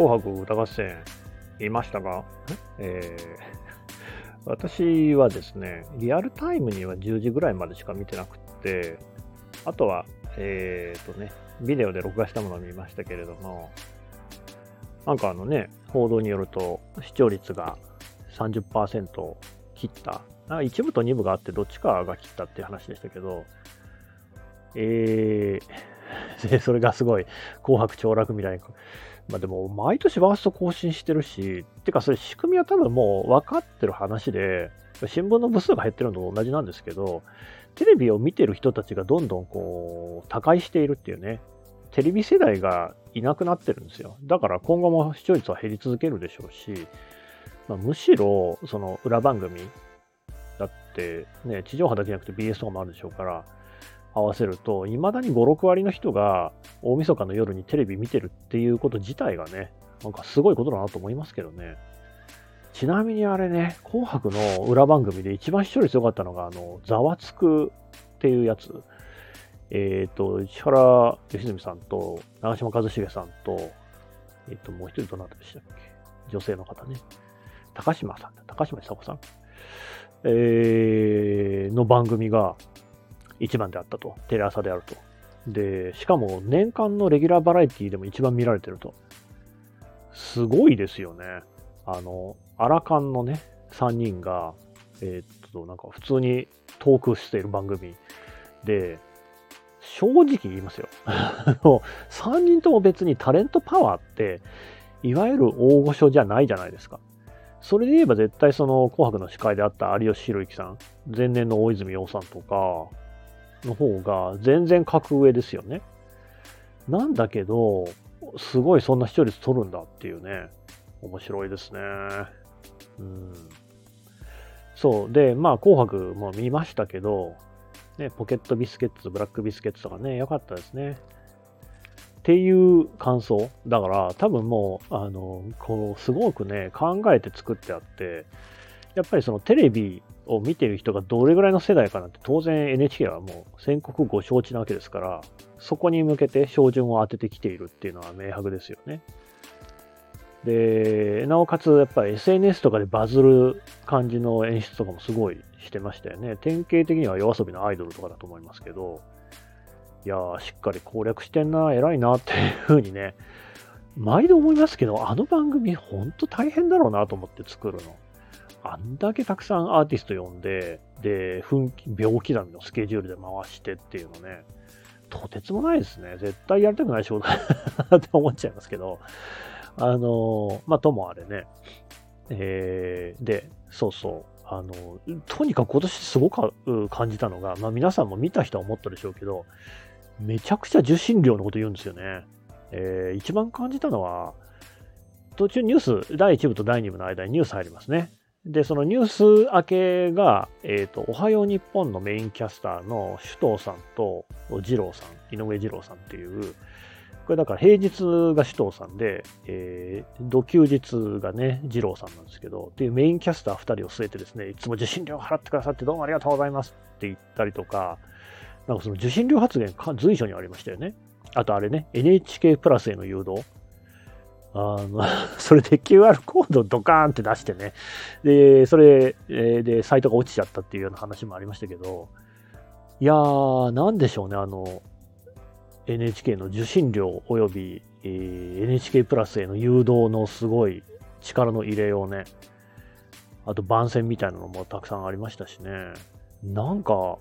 紅白歌合戦見ましたが、えー、私はですね、リアルタイムには10時ぐらいまでしか見てなくて、あとは、えっ、ー、とね、ビデオで録画したものを見ましたけれども、なんかあのね、報道によると視聴率が30%を切った。なん1部と2部があってどっちかが切ったっていう話でしたけど、えー、それがすごい紅白凋落みたいな。まあでも、毎年ワースト更新してるし、てかそれ仕組みは多分もう分かってる話で、新聞の部数が減ってるのと同じなんですけど、テレビを見てる人たちがどんどんこう、他界しているっていうね、テレビ世代がいなくなってるんですよ。だから今後も視聴率は減り続けるでしょうし、まあ、むしろ、その裏番組だってね、地上波だけじゃなくて BS とかもあるでしょうから、合わせると、いまだに5、6割の人が大晦日の夜にテレビ見てるっていうこと自体がね、なんかすごいことだなと思いますけどね。ちなみにあれね、紅白の裏番組で一番視聴率良かったのが、あの、ざわつくっていうやつ。えっ、ー、と、石原良純さんと、長嶋一茂さんと、えっ、ー、と、もう一人どなたでしたっけ？女性の方ね。高島さん、高島久子さん。えー、の番組が一番であったと。テレ朝であると。で、しかも年間のレギュラーバラエティでも一番見られてると。すごいですよね。あの、アラカンのね、3人が、えー、っと、なんか普通にトークしている番組で、正直言いますよ。3人とも別にタレントパワーって、いわゆる大御所じゃないじゃないですか。それで言えば絶対その紅白の司会であった有吉弘行さん、前年の大泉洋さんとかの方が全然格上ですよね。なんだけど、すごいそんな視聴率取るんだっていうね。面白いですね。うん。そう。で、まあ紅白も見ましたけど、ね、ポケットビスケッツ、ブラックビスケッツとかね、良かったですね。っていう感想。だから、多分もう、あの、こう、すごくね、考えて作ってあって、やっぱりそのテレビを見てる人がどれぐらいの世代かなって、当然 NHK はもう全国ご承知なわけですから、そこに向けて照準を当ててきているっていうのは明白ですよね。で、なおかつやっぱり SNS とかでバズる感じの演出とかもすごいしてましたよね。典型的には夜遊びのアイドルとかだと思いますけど、いやー、しっかり攻略してんな、偉いなっていう風にね、毎度思いますけど、あの番組ほんと大変だろうなと思って作るの。あんだけたくさんアーティスト呼んで、で、分秒刻みのスケジュールで回してっていうのね、とてつもないですね。絶対やりたくない仕事だなって思っちゃいますけど、あの、まあ、ともあれね。えー、で、そうそう。あの、とにかく今年すごく感じたのが、まあ、皆さんも見た人は思ったでしょうけど、めちゃくちゃ受信料のこと言うんですよね。えー、一番感じたのは、途中ニュース、第1部と第2部の間にニュース入りますね。で、そのニュース明けが、えっ、ー、と、おはよう日本のメインキャスターの首藤さんと二郎さん、井上二郎さんっていう、これだから平日が首藤さんで、えー、土休日がね、二郎さんなんですけど、っていうメインキャスター2人を据えてですね、いつも受信料払ってくださってどうもありがとうございますって言ったりとか、なんかその受信料発言随所にありましたよね。あとあれね、NHK プラスへの誘導。あの、それで QR コードをドカーンって出してね。で、それでサイトが落ちちゃったっていうような話もありましたけど、いやー、なんでしょうね、あの、NHK の受信料及び、えー、NHK プラスへの誘導のすごい力の入れようね。あと番宣みたいなのもたくさんありましたしね。なんか、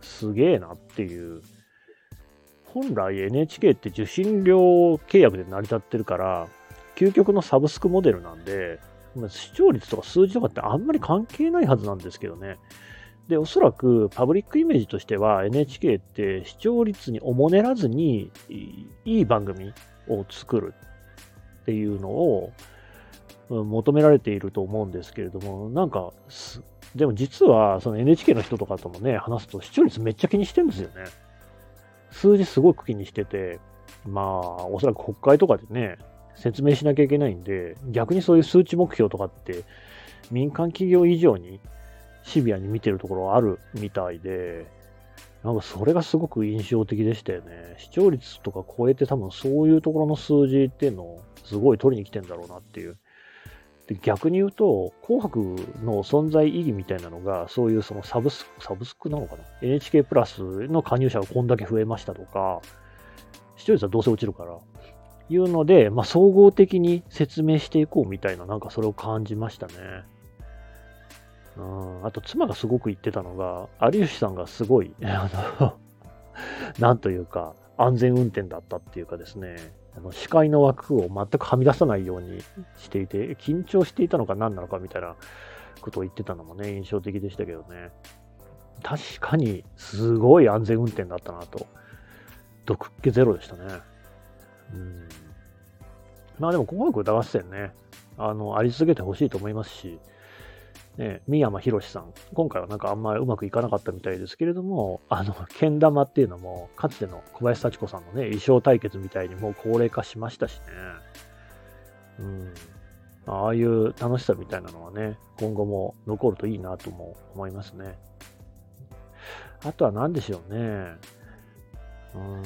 すげえなっていう。本来 NHK って受信料契約で成り立ってるから、究極のサブスクモデルなんで、視聴率とか数字とかってあんまり関係ないはずなんですけどね。で、おそらくパブリックイメージとしては NHK って視聴率におもねらずにいい番組を作るっていうのを求められていると思うんですけれども、なんか、でも実はその NHK の人とかともね、話すと視聴率めっちゃ気にしてるんですよね。数字すごく気にしてて、まあ、おそらく国会とかでね、説明しなきゃいけないんで、逆にそういう数値目標とかって民間企業以上にシビアに見てるところあるみたいで、なんかそれがすごく印象的でしたよね。視聴率とか超えて多分そういうところの数字っていうのをすごい取りに来てんだろうなっていう。で逆に言うと、紅白の存在意義みたいなのが、そういうそのサブスク、サブスクなのかな ?NHK プラスの加入者がこんだけ増えましたとか、視聴率はどうせ落ちるから、いうので、まあ、総合的に説明していこうみたいな、なんかそれを感じましたね。うん、あと、妻がすごく言ってたのが、有吉さんがすごい、あの、なんというか、安全運転だったっていうかですね、あの視界の枠を全くはみ出さないようにしていて、緊張していたのか何なのかみたいなことを言ってたのもね、印象的でしたけどね。確かに、すごい安全運転だったなと。毒っ気ゼロでしたね。うん。まあでも、紅白歌合戦ね、あの、あり続けてほしいと思いますし、ね、三山ひろしさん、今回はなんかあんまりうまくいかなかったみたいですけれども、あの、けん玉っていうのも、かつての小林幸子さんのね、衣装対決みたいにもう高齢化しましたしね。うん。ああいう楽しさみたいなのはね、今後も残るといいなとも思いますね。あとは何でしょうね。うん。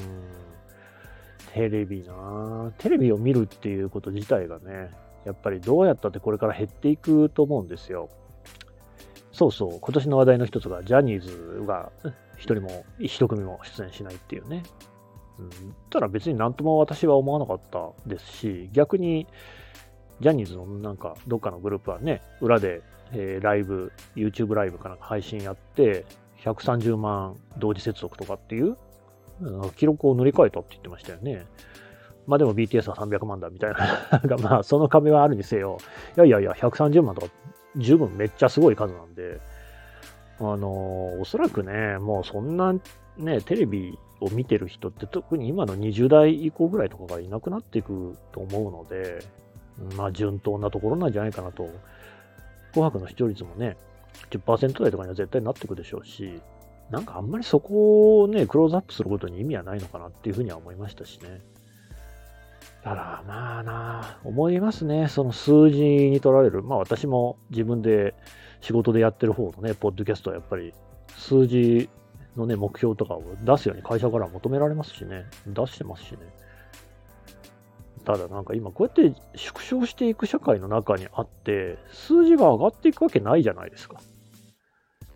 テレビなテレビを見るっていうこと自体がね、やっぱりどうやったってこれから減っていくと思うんですよ。そうそう、今年の話題の一つが、ジャニーズが一人も、一組も出演しないっていうね。うん、ただ別になんとも私は思わなかったですし、逆に、ジャニーズのなんか、どっかのグループはね、裏で、えー、ライブ、YouTube ライブかなんか配信やって、130万同時接続とかっていう、記録を塗り替えたって言ってましたよね。まあでも BTS は300万だみたいなまあその壁はあるにせよ、いやいやいや、130万とか十分めっちゃすごい数なんで、あのー、おそらくね、もうそんなね、テレビを見てる人って特に今の20代以降ぐらいとかがいなくなっていくと思うので、まあ順当なところなんじゃないかなと。紅白の視聴率もね、10%台とかには絶対なっていくでしょうし、なんかあんまりそこをね、クローズアップすることに意味はないのかなっていうふうには思いましたしね。だからまあな、思いますね。その数字に取られる。まあ私も自分で仕事でやってる方のね、ポッドキャストはやっぱり数字のね、目標とかを出すように会社から求められますしね。出してますしね。ただなんか今こうやって縮小していく社会の中にあって、数字が上がっていくわけないじゃないですか。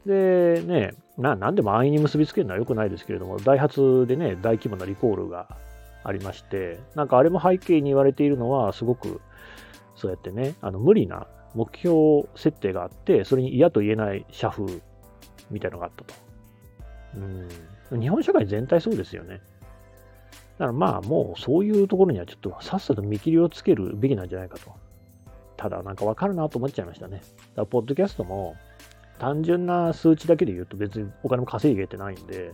でね、な、なんでも安易に結びつけるのは良くないですけれども、ダイハツでね、大規模なリコールがありまして、なんかあれも背景に言われているのは、すごく、そうやってね、あの無理な目標設定があって、それに嫌と言えない社風みたいのがあったと。うん。日本社会全体そうですよね。だからまあもうそういうところにはちょっとさっさと見切りをつけるべきなんじゃないかと。ただなんかわかるなと思っちゃいましたね。だからポッドキャストも単純な数値だけで言うと別にお金も稼いげてないんで、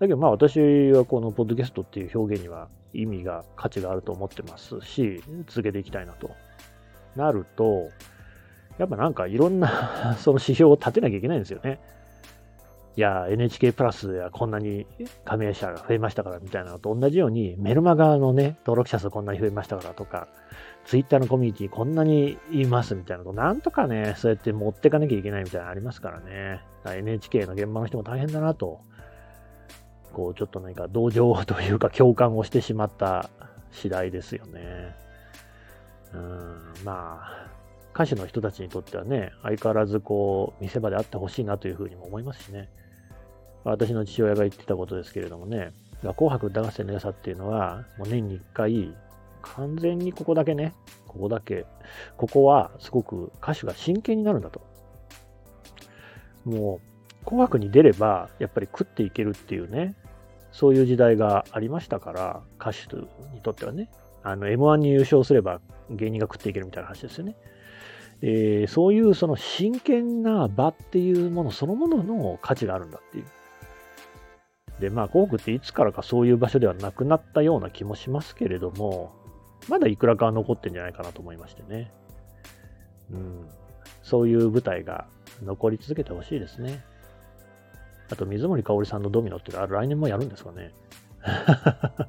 だけどまあ私はこのポッドキャストっていう表現には意味が価値があると思ってますし、続けていきたいなと。なると、やっぱなんかいろんな その指標を立てなきゃいけないんですよね。いや、NHK プラスやこんなに加盟者が増えましたからみたいなのと同じように、メルマガのね、登録者数こんなに増えましたからとか、ツイッターのコミュニティこんなにいますみたいなのと、なんとかね、そうやって持ってかなきゃいけないみたいなのありますからね。ら NHK の現場の人も大変だなとこう、ちょっと何か同情というか共感をしてしまった次第ですよね。うん、まあ、歌手の人たちにとってはね、相変わらずこう、見せ場であってほしいなというふうにも思いますしね。私の父親が言ってたことですけれどもね、紅白歌合戦の良さっていうのは、もう年に1回、完全にここだけね、ここだけ、ここはすごく歌手が真剣になるんだと。もう、紅白に出れば、やっぱり食っていけるっていうね、そういう時代がありましたから、歌手にとってはね、あの、M1 に優勝すれば芸人が食っていけるみたいな話ですよね。えー、そういうその真剣な場っていうものそのものの価値があるんだっていう。で、まあ、紅白っていつからかそういう場所ではなくなったような気もしますけれども、まだいくらかは残ってんじゃないかなと思いましてね。うん。そういう舞台が残り続けてほしいですね。あと、水森かおりさんのドミノってあ来年もやるんですかね。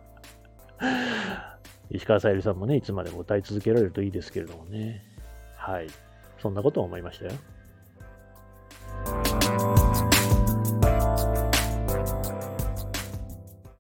石川さゆりさんもね、いつまでも歌い続けられるといいですけれどもね。はい。そんなことを思いましたよ。